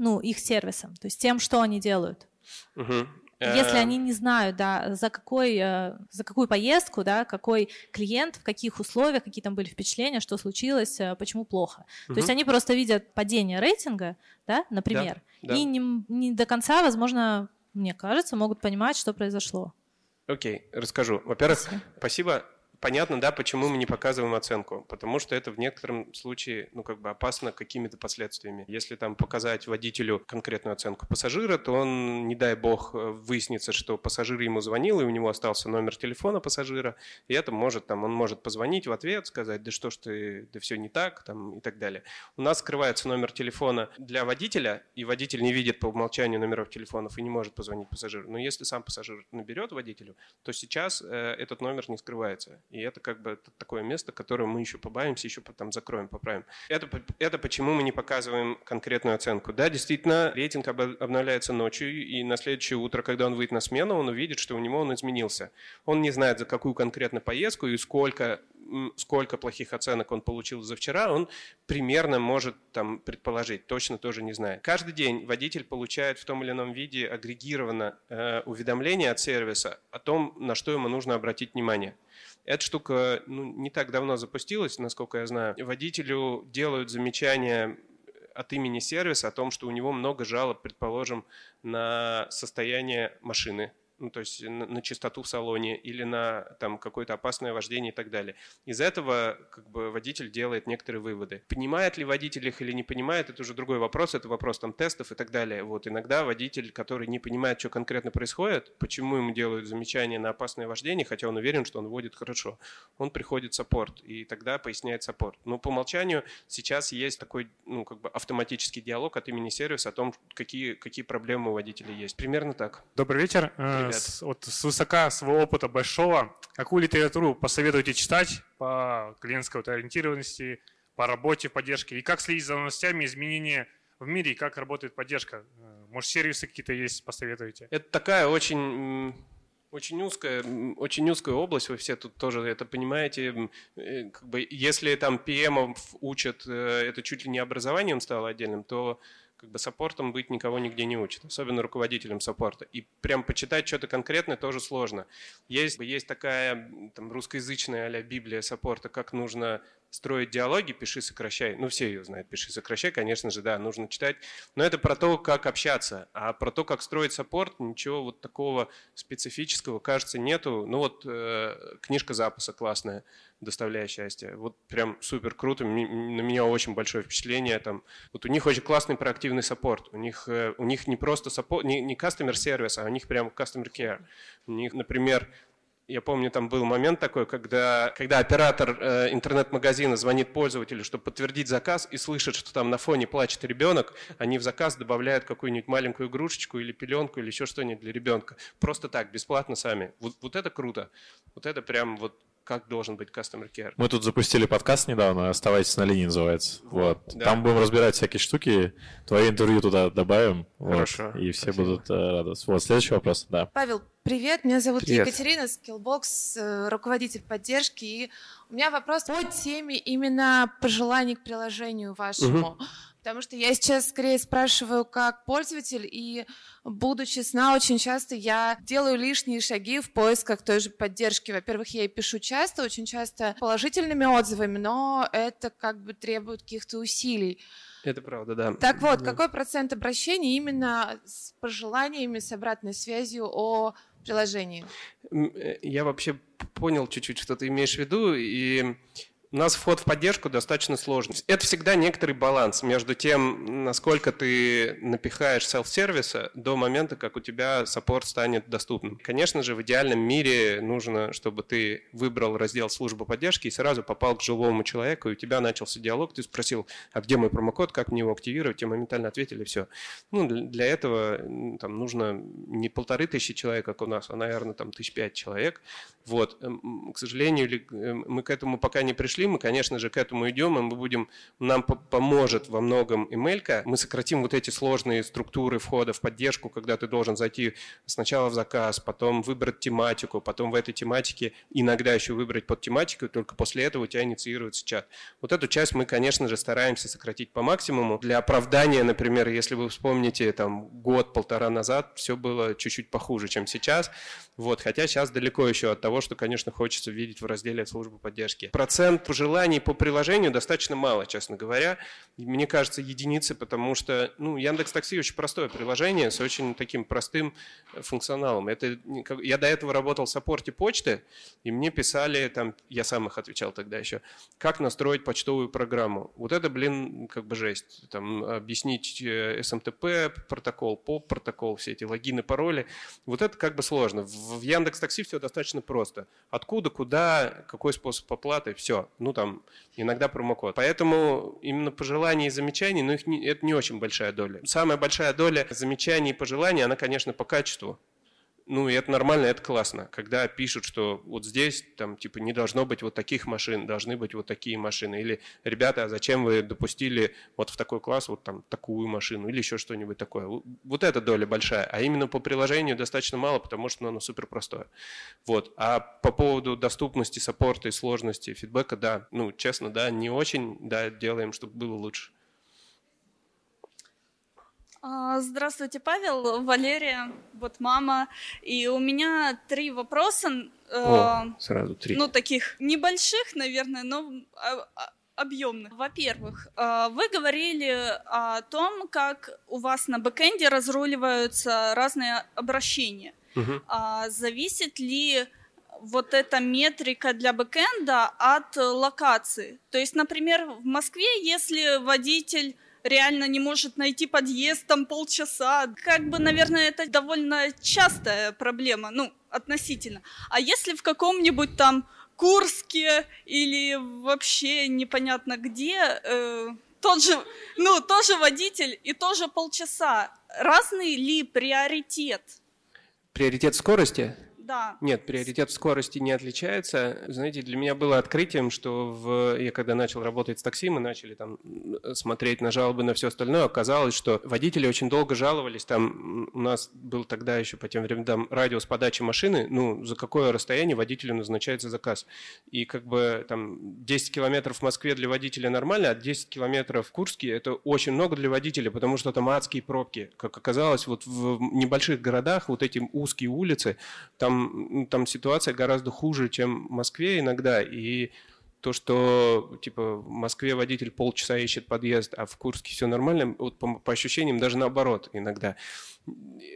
ну, их сервисом, то есть тем, что они делают. Угу. Если они не знают, да, за, какой, э, за какую поездку, да, какой клиент, в каких условиях, какие там были впечатления, что случилось, э, почему плохо. Угу. То есть они просто видят падение рейтинга, да, например, да, да. и не, не до конца, возможно, мне кажется, могут понимать, что произошло. Окей, расскажу. Во-первых, спасибо. спасибо понятно, да, почему мы не показываем оценку. Потому что это в некотором случае, ну, как бы опасно какими-то последствиями. Если там показать водителю конкретную оценку пассажира, то он, не дай бог, выяснится, что пассажир ему звонил, и у него остался номер телефона пассажира, и это может, там, он может позвонить в ответ, сказать, да что ж ты, да все не так, там, и так далее. У нас скрывается номер телефона для водителя, и водитель не видит по умолчанию номеров телефонов и не может позвонить пассажиру. Но если сам пассажир наберет водителю, то сейчас э, этот номер не скрывается И это как бы такое место, которое мы еще побавимся, еще потом закроем, поправим. Это, это почему мы не показываем конкретную оценку. Да, действительно, рейтинг обновляется ночью, и на следующее утро, когда он выйдет на смену, он увидит, что у него он изменился. Он не знает, за какую конкретно поездку и сколько сколько плохих оценок он получил за вчера, он примерно может там предположить, точно тоже не знает. Каждый день водитель получает в том или ином виде агрегированно э, уведомление от сервиса о том, на что ему нужно обратить внимание. Эта штука ну, не так давно запустилась, насколько я знаю. Водителю делают замечания от имени сервиса о том, что у него много жалоб, предположим, на состояние машины, ну, то есть на, на чистоту в салоне или на там, какое-то опасное вождение и так далее. Из этого как бы, водитель делает некоторые выводы. Понимает ли водитель их или не понимает, это уже другой вопрос, это вопрос там, тестов и так далее. Вот, иногда водитель, который не понимает, что конкретно происходит, почему ему делают замечания на опасное вождение, хотя он уверен, что он водит хорошо, он приходит в саппорт, и тогда поясняет саппорт. Но по умолчанию сейчас есть такой ну, как бы автоматический диалог от имени сервиса о том, какие, какие проблемы у водителя есть. Примерно так. Добрый вечер. Э, ребят. С, вот с высока своего опыта большого, какую литературу посоветуете читать по клиентской вот ориентированности, по работе, поддержке, и как следить за новостями, изменения в мире, и как работает поддержка? Э, может, сервисы какие-то есть, посоветуете? Это такая очень очень узкая, очень узкая область, вы все тут тоже это понимаете. Э, как бы, если там PM учат, э, это чуть ли не образованием стало отдельным, то как бы саппортом быть никого нигде не учат, особенно руководителем саппорта. И прям почитать что-то конкретное тоже сложно. Есть, есть такая там, русскоязычная а Библия саппорта, как нужно строить диалоги, пиши, сокращай. Ну, все ее знают, пиши, сокращай, конечно же, да, нужно читать. Но это про то, как общаться. А про то, как строить саппорт, ничего вот такого специфического, кажется, нету. Ну, вот э, книжка Zappos'а классная «Доставляя счастье». Вот прям супер круто, на меня очень большое впечатление. Там, вот у них очень классный проактивный саппорт. У них, э, у них не просто саппорт, не, не customer service, а у них прям customer care. У них, например, я помню, там был момент такой, когда, когда оператор э, интернет-магазина звонит пользователю, чтобы подтвердить заказ, и слышит, что там на фоне плачет ребенок, они в заказ добавляют какую-нибудь маленькую игрушечку или пеленку или еще что-нибудь для ребенка. Просто так, бесплатно сами. Вот, вот это круто. Вот это прям вот как должен быть customer care. Мы тут запустили подкаст недавно, «Оставайтесь на линии» называется. Вот. Да. Там будем разбирать всякие штуки, твои интервью туда добавим. Хорошо. Вот, и все спасибо. будут э, рады. Вот, следующий вопрос, да. Павел, привет, меня зовут привет. Екатерина, Skillbox, э, руководитель поддержки. И у меня вопрос по теме именно пожеланий к приложению вашему. Угу. Потому что я сейчас скорее спрашиваю как пользователь, и буду честна, очень часто я делаю лишние шаги в поисках той же поддержки. Во-первых, я и пишу часто, очень часто положительными отзывами, но это как бы требует каких-то усилий. Это правда, да. Так вот, да. какой процент обращений именно с пожеланиями, с обратной связью о приложении? Э, я вообще понял чуть-чуть, что ты имеешь в виду, и у нас вход в поддержку достаточно сложный. Это всегда некоторый баланс между тем, насколько ты напихаешь селф-сервиса до момента, как у тебя саппорт станет доступным. Конечно же, в идеальном мире нужно, чтобы ты выбрал раздел службы поддержки и сразу попал к живому человеку, и у тебя начался диалог, ты спросил, а где мой промокод, как мне его активировать, тебе моментально ответили, все. Ну, для этого там нужно не полторы тысячи человек, как у нас, а, наверное, там тысяч пять человек. Вот. Эм, к сожалению, эм, мы к этому пока не пришли, мы, конечно же, к этому идем, и мы будем, нам поможет во многом Эмелька. Мы сократим вот эти сложные структуры входа в поддержку, когда ты должен зайти сначала в заказ, потом выбрать тематику, потом в этой тематике иногда еще выбрать под тематику, и только после этого у тебя инициируется чат. Вот эту часть мы, конечно же, стараемся сократить по максимуму. Для оправдания, например, если вы вспомните, там, год-полтора назад все было чуть-чуть похуже, чем сейчас. Вот, хотя сейчас далеко еще от того, что, конечно, хочется видеть в разделе службы поддержки. Процент пожеланий по приложению достаточно мало, честно говоря. Мне кажется, единицы, потому что ну, Яндекс Такси очень простое приложение с очень таким простым э, функционалом. Это, я до этого работал в саппорте почты, и мне писали, там, я сам их отвечал тогда еще, как настроить почтовую программу. Вот это, блин, как бы жесть. Там, объяснить SMTP, э, протокол, POP, протокол, все эти логины, пароли. Вот это как бы сложно. В Яндекс Такси все достаточно просто. Откуда, куда, какой способ оплаты, все. Ну, там, иногда промокод. Поэтому именно пожеланий и замечаний, ну, их не, это не очень большая доля. Самая большая доля замечаний и пожеланий, она, конечно, по качеству ну, и это нормально, это классно. Когда пишут, что вот здесь, там, типа, не должно быть вот таких машин, должны быть вот такие машины. Или, ребята, а зачем вы допустили вот в такой класс вот там такую машину или еще что-нибудь такое. Вот эта доля большая. А именно по приложению достаточно мало, потому что оно супер простое. Вот. А по поводу доступности, саппорта и сложности фидбэка, да, ну, честно, да, не очень, да, делаем, чтобы было лучше. А, здравствуйте, Павел, Валерия, вот мама. И у меня три вопроса. Э, О, сразу три. Ну, таких небольших, наверное, но а, а, объемных. Во-первых, э, вы говорили о том, как у вас на бэкэнде разруливаются разные обращения. Угу. Зависит ли вот эта метрика для бэкэнда от локации? То есть, например, в Москве, если водитель реально не может найти подъезд там полчаса. Как бы, наверное, это довольно частая проблема, ну, относительно. А если в каком-нибудь там Курске или вообще непонятно где, э, тот же, ну, тоже водитель и тоже полчаса. Разный ли приоритет? Приоритет скорости? Да. Нет, приоритет скорости не отличается. Знаете, для меня было открытием, что в... я когда начал работать с такси, мы начали там смотреть на жалобы, на все остальное, оказалось, что водители очень долго жаловались. Там у нас был тогда еще по тем временам радиус подачи машины, ну, за какое расстояние водителю назначается заказ. И как бы там 10 километров в Москве для водителя нормально, а 10 километров в Курске это очень много для водителя, потому что там адские пробки. Как оказалось, вот в небольших городах вот эти узкие улицы, там там ситуация гораздо хуже, чем в Москве иногда, и то, что типа в Москве водитель полчаса ищет подъезд, а в Курске все нормально, вот по, по ощущениям даже наоборот иногда.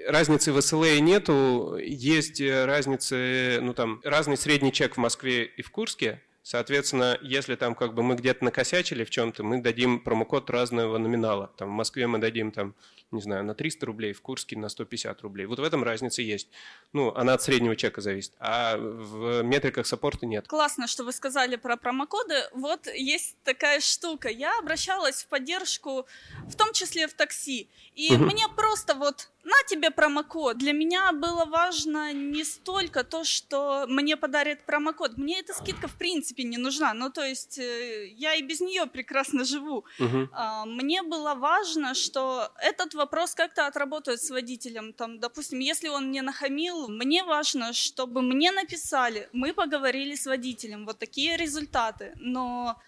Разницы в СЛА нету, есть разницы, ну там разный средний чек в Москве и в Курске, Соответственно, если там как бы мы где-то накосячили в чем-то, мы дадим промокод разного номинала. Там в Москве мы дадим там не знаю, на 300 рублей, в Курске на 150 рублей. Вот в этом разница есть. Ну, она от среднего чека зависит, а в метриках саппорта нет. Классно, что вы сказали про промокоды. Вот есть такая штука. Я обращалась в поддержку, в том числе в такси, и угу. мне просто вот на тебе промокод. Для меня было важно не столько то, что мне подарят промокод. Мне эта скидка в принципе не нужна. Ну, то есть э, я и без нее прекрасно живу. Угу. Мне было важно, что этот вопрос как-то отработает с водителем. Там, допустим, если он мне нахамил, мне важно, чтобы мне написали, мы поговорили с водителем, вот такие результаты. Но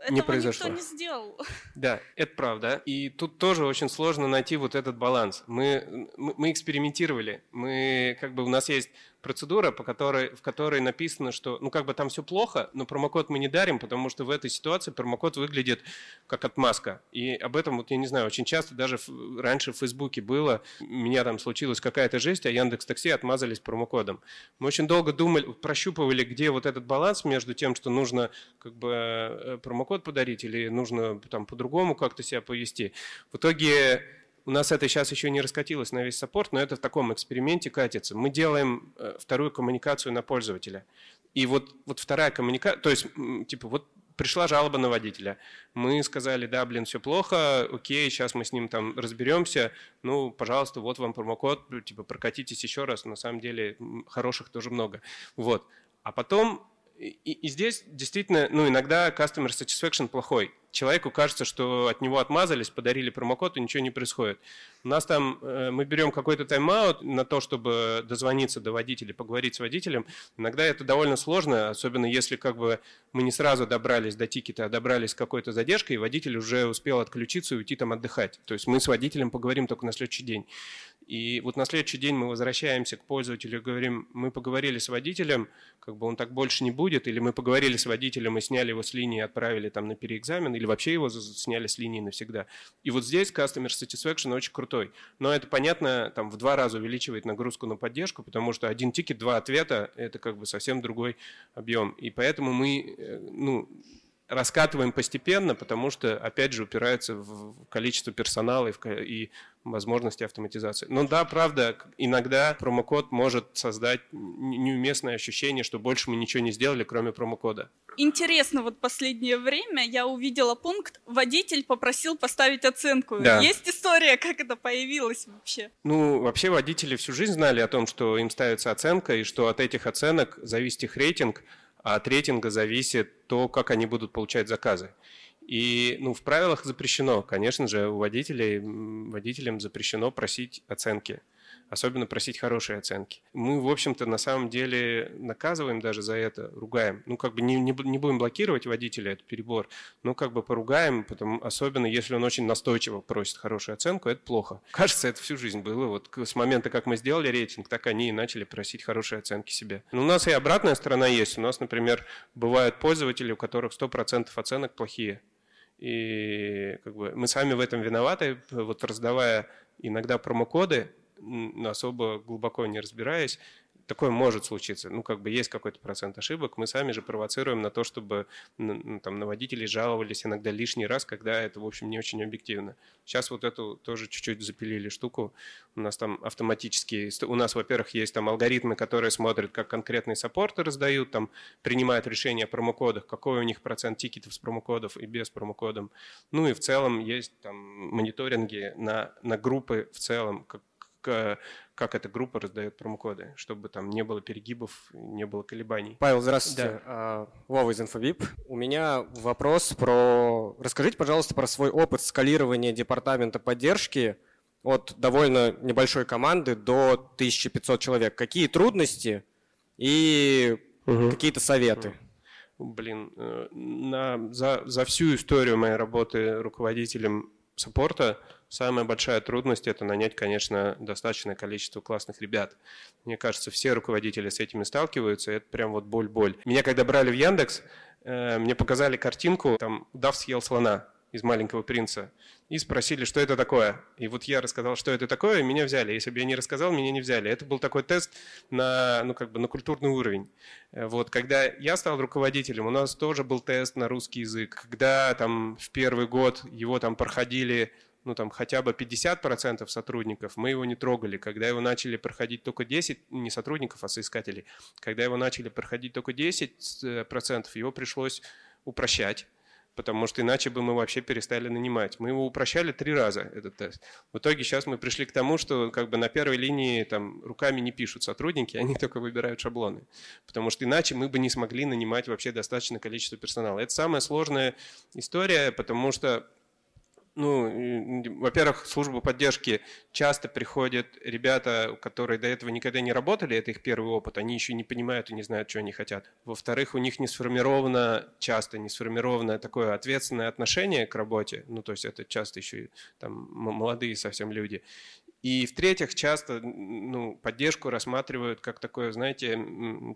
этого не произошло. никто не сделал. Да, это правда. И тут тоже очень сложно найти вот этот баланс. Мы, мы, мы экспериментировали. Мы, как бы, у нас есть процедура, по которой, в которой написано, что, ну, как бы там все плохо, но промокод мы не дарим, потому что в этой ситуации промокод выглядит как отмазка. И об этом, вот я не знаю, очень часто даже раньше в Фейсбуке было, у меня там случилась какая-то жесть, а Яндекс Такси отмазались промокодом. Мы очень долго думали, прощупывали, где вот этот баланс между тем, что нужно как бы э, промокод подарить или нужно там по-другому как-то себя повести. В итоге у нас это сейчас еще не раскатилось на весь саппорт, но это в таком эксперименте катится. Мы делаем э, вторую коммуникацию на пользователя. И вот, вот вторая коммуникация, то есть, типа, вот пришла жалоба на водителя. Мы сказали, да, блин, все плохо, окей, сейчас мы с ним там разберемся. Ну, пожалуйста, вот вам промокод, типа, прокатитесь еще раз. На самом деле, хороших тоже много. Вот. А потом и, и здесь действительно, ну, иногда customer satisfaction плохой. Человеку кажется, что от него отмазались, подарили промокод, и ничего не происходит. У нас там, э, мы берем какой-то тайм-аут на то, чтобы дозвониться до водителя, поговорить с водителем. Иногда это довольно сложно, особенно если как бы мы не сразу добрались до тикета, а добрались с какой-то задержкой, и водитель уже успел отключиться и уйти там отдыхать. То есть мы с водителем поговорим только на следующий день. И вот на следующий день мы возвращаемся к пользователю и говорим, мы поговорили с водителем, как бы он так больше не будет, или мы поговорили с водителем и сняли его с линии, отправили там на переэкзамен, или вообще его сняли с линии навсегда. И вот здесь Customer Satisfaction очень крутой. Но это, понятно, там в два раза увеличивает нагрузку на поддержку, потому что один тикет, два ответа – это как бы совсем другой объем. И поэтому мы, э, ну, раскатываем постепенно, потому что, опять же, упирается в количество персонала и возможности автоматизации. Но да, правда, иногда промокод может создать неуместное ощущение, что больше мы ничего не сделали, кроме промокода. Интересно, вот последнее время я увидела пункт «Водитель попросил поставить оценку». Да. Есть история, как это появилось вообще? Ну, вообще водители всю жизнь знали о том, что им ставится оценка, и что от этих оценок зависит их рейтинг – а от рейтинга зависит то, как они будут получать заказы. И ну, в правилах запрещено, конечно же, у водителей, водителям запрещено просить оценки особенно просить хорошие оценки. Мы, в общем-то, на самом деле наказываем даже за это, ругаем. Ну, как бы не, не, не будем блокировать водителя, это перебор, но как бы поругаем, потому, особенно если он очень настойчиво просит хорошую оценку, это плохо. Кажется, это всю жизнь было. Вот с момента, как мы сделали рейтинг, так они и начали просить хорошие оценки себе. Но у нас и обратная сторона есть. У нас, например, бывают пользователи, у которых 100% оценок плохие. И как бы мы сами в этом виноваты, вот раздавая иногда промокоды, особо глубоко не разбираясь, такое может случиться. Ну, как бы есть какой-то процент ошибок. Мы сами же провоцируем на то, чтобы ну, там, на водителей жаловались иногда лишний раз, когда это, в общем, не очень объективно. Сейчас вот эту тоже чуть-чуть запилили штуку. У нас там автоматически... У нас, во-первых, есть там алгоритмы, которые смотрят, как конкретные саппорты раздают, там принимают решения о промокодах, какой у них процент тикетов с промокодов и без промокодом. Ну и в целом есть там мониторинги на, на группы в целом, как, как эта группа раздает промокоды, чтобы там не было перегибов, не было колебаний. Павел, здравствуйте. Да. А, Вова из Инфобип. У меня вопрос про... Расскажите, пожалуйста, про свой опыт скалирования департамента поддержки от довольно небольшой команды до 1500 человек. Какие трудности и угу. какие-то советы? Блин, э, на, за, за всю историю моей работы руководителем саппорта Самая большая трудность – это нанять, конечно, достаточное количество классных ребят. Мне кажется, все руководители с этими сталкиваются, это прям вот боль-боль. Меня когда брали в Яндекс, э, мне показали картинку, там Дав съел слона из «Маленького принца» и спросили, что это такое. И вот я рассказал, что это такое, и меня взяли. Если бы я не рассказал, меня не взяли. Это был такой тест на, ну, как бы на культурный уровень. Э, вот, когда я стал руководителем, у нас тоже был тест на русский язык. Когда там в первый год его там проходили ну там хотя бы 50% сотрудников, мы его не трогали. Когда его начали проходить только 10, не сотрудников, а соискателей, когда его начали проходить только 10%, его пришлось упрощать, потому что иначе бы мы вообще перестали нанимать. Мы его упрощали три раза, этот тест. В итоге сейчас мы пришли к тому, что как бы на первой линии там руками не пишут сотрудники, они только выбирают шаблоны. Потому что иначе мы бы не смогли нанимать вообще достаточное количество персонала. Это самая сложная история, потому что ну, во-первых, в службу поддержки часто приходят ребята, которые до этого никогда не работали, это их первый опыт, они еще не понимают и не знают, что они хотят. Во-вторых, у них не сформировано, часто не сформировано такое ответственное отношение к работе, ну, то есть это часто еще там молодые совсем люди. И в-третьих, часто ну, поддержку рассматривают как такое, знаете,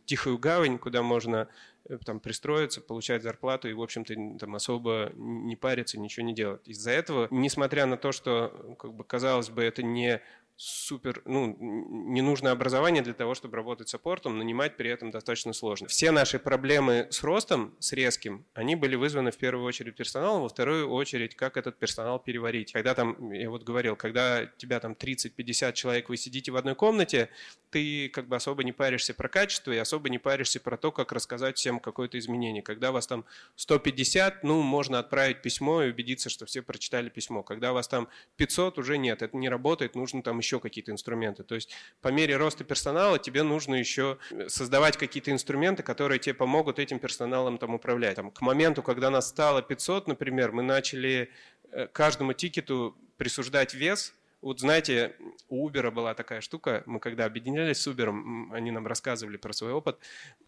тихую гавань, куда можно э, там пристроиться, получать зарплату и, в общем-то, там особо не париться, ничего не делать. Из-за этого, несмотря на то, что, как бы, казалось бы, это не супер, ну, не нужно образование для того, чтобы работать саппортом, нанимать при этом достаточно сложно. Все наши проблемы с ростом, с резким, они были вызваны в первую очередь персоналом, во вторую очередь, как этот персонал переварить. Когда там, я вот говорил, когда тебя там 30-50 человек, вы сидите в одной комнате, ты как бы особо не паришься про качество и особо не паришься про то, как рассказать всем какое-то изменение. Когда вас там 150, ну, можно отправить письмо и убедиться, что все прочитали письмо. Когда вас там 500, уже нет, это не работает, нужно там еще еще какие-то инструменты. То есть по мере роста персонала тебе нужно еще создавать какие-то инструменты, которые тебе помогут этим персоналом там управлять. Там, к моменту, когда нас стало 500, например, мы начали э, каждому тикету присуждать вес, вот знаете, у Uber была такая штука, мы когда объединялись с Uber, они нам рассказывали про свой опыт,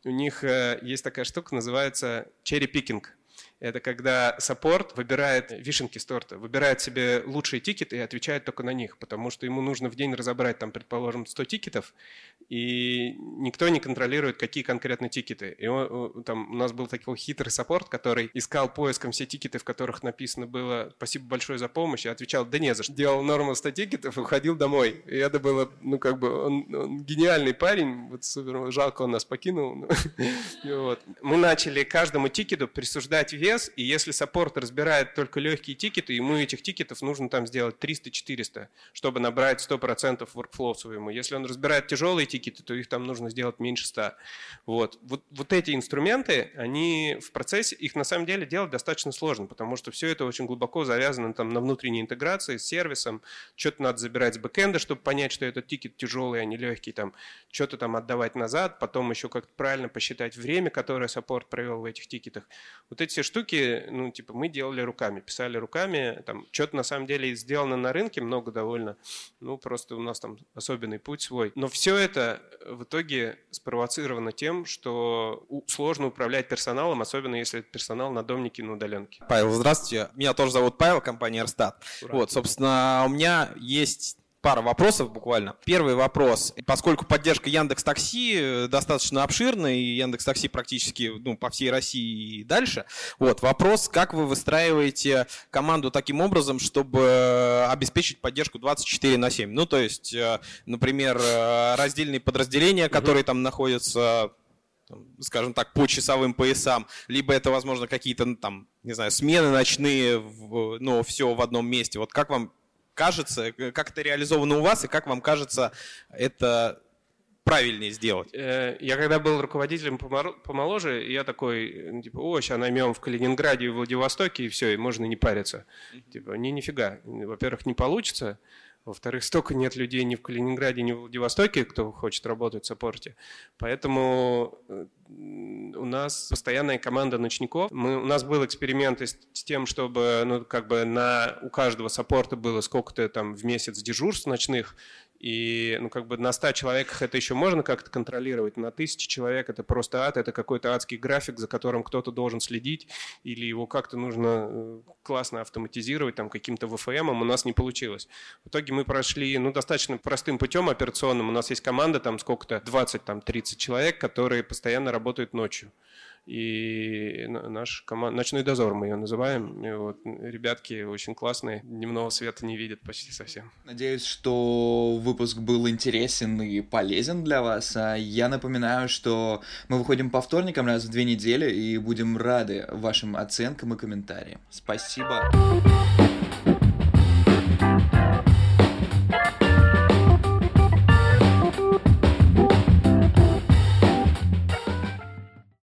у них э, есть такая штука, называется cherry picking. Это когда саппорт выбирает вишенки с торта, выбирает себе лучшие тикеты и отвечает только на них, потому что ему нужно в день разобрать, там, предположим, 100 тикетов, и никто не контролирует, какие конкретно тикеты. И он, там, у нас был такой хитрый саппорт, который искал поиском все тикеты, в которых написано было «Спасибо большое за помощь», и отвечал «Да не за что». Делал норму 100 тикетов и уходил домой. И это было, ну, как бы, он, он гениальный парень, вот супер, жалко, он нас покинул. Мы начали каждому тикету присуждать вес, процесс, и если саппорт разбирает только легкие тикеты, ему этих тикетов нужно там сделать 300-400, чтобы набрать 100% workflow своему. Если он разбирает тяжелые тикеты, то их там нужно сделать меньше 100. Вот. Вот, вот эти инструменты, они в процессе, их на самом деле делать достаточно сложно, потому что все это очень глубоко завязано там на внутренней интеграции с сервисом, что-то надо забирать с backend'а, чтобы понять, что этот тикет тяжелый, а не легкий, там, что-то там отдавать назад, потом еще как-то правильно посчитать время, которое саппорт провел в этих тикетах. Вот эти все штуки, ну, типа, мы делали руками, писали руками, там, что-то на самом деле сделано на рынке, много довольно, ну, просто у нас там особенный путь свой. Но все это в итоге спровоцировано тем, что сложно управлять персоналом, особенно если это персонал на домнике на удаленке. Павел, здравствуйте. Меня тоже зовут Павел, компания Эрстат. Вот, собственно, у меня есть пара вопросов буквально. Первый вопрос. Поскольку поддержка Яндекс Такси э, достаточно обширна, и Яндекс Такси практически ну, по всей России и дальше, вот, вопрос, как вы выстраиваете команду таким образом, чтобы э, обеспечить поддержку 24 на 7? Ну, то есть, э, например, раздельные подразделения, которые там находятся скажем так, по часовым поясам, либо это, возможно, какие-то, ну, там, не знаю, смены ночные, но все в одном месте. Вот как вам кажется, э, как это реализовано у вас, и как вам кажется это правильнее сделать? Э, я когда был руководителем помоложе, я такой, ну, типа, о, сейчас наймем в Калининграде и Владивостоке, и все, и можно не париться. Типа, не, нифига. Во-первых, не получится. Во-вторых, столько нет людей ни в Калининграде, ни в Владивостоке, кто хочет работать в саппорте. Поэтому э, у нас постоянная команда ночников. Мы, у нас был эксперимент с, с тем, чтобы ну, как бы на, у каждого саппорта было сколько-то там в месяц дежурств ночных, и ну, как бы на 100 человеках это еще можно как-то контролировать, на тысячи человек это просто ад, это какой-то адский график, за которым кто-то должен следить, или его как-то нужно э, классно автоматизировать там каким-то ВФМ, у нас не получилось. В итоге мы прошли ну, достаточно простым путем операционным. У нас есть команда, там сколько-то, 20-30 человек, которые постоянно работают ночью и наш команд... «Ночной дозор» мы ее называем. И вот ребятки очень классные, дневного света не видят почти совсем. Надеюсь, что выпуск был интересен и полезен для вас. А я напоминаю, что мы выходим по вторникам раз в две недели и будем рады вашим оценкам и комментариям. Спасибо.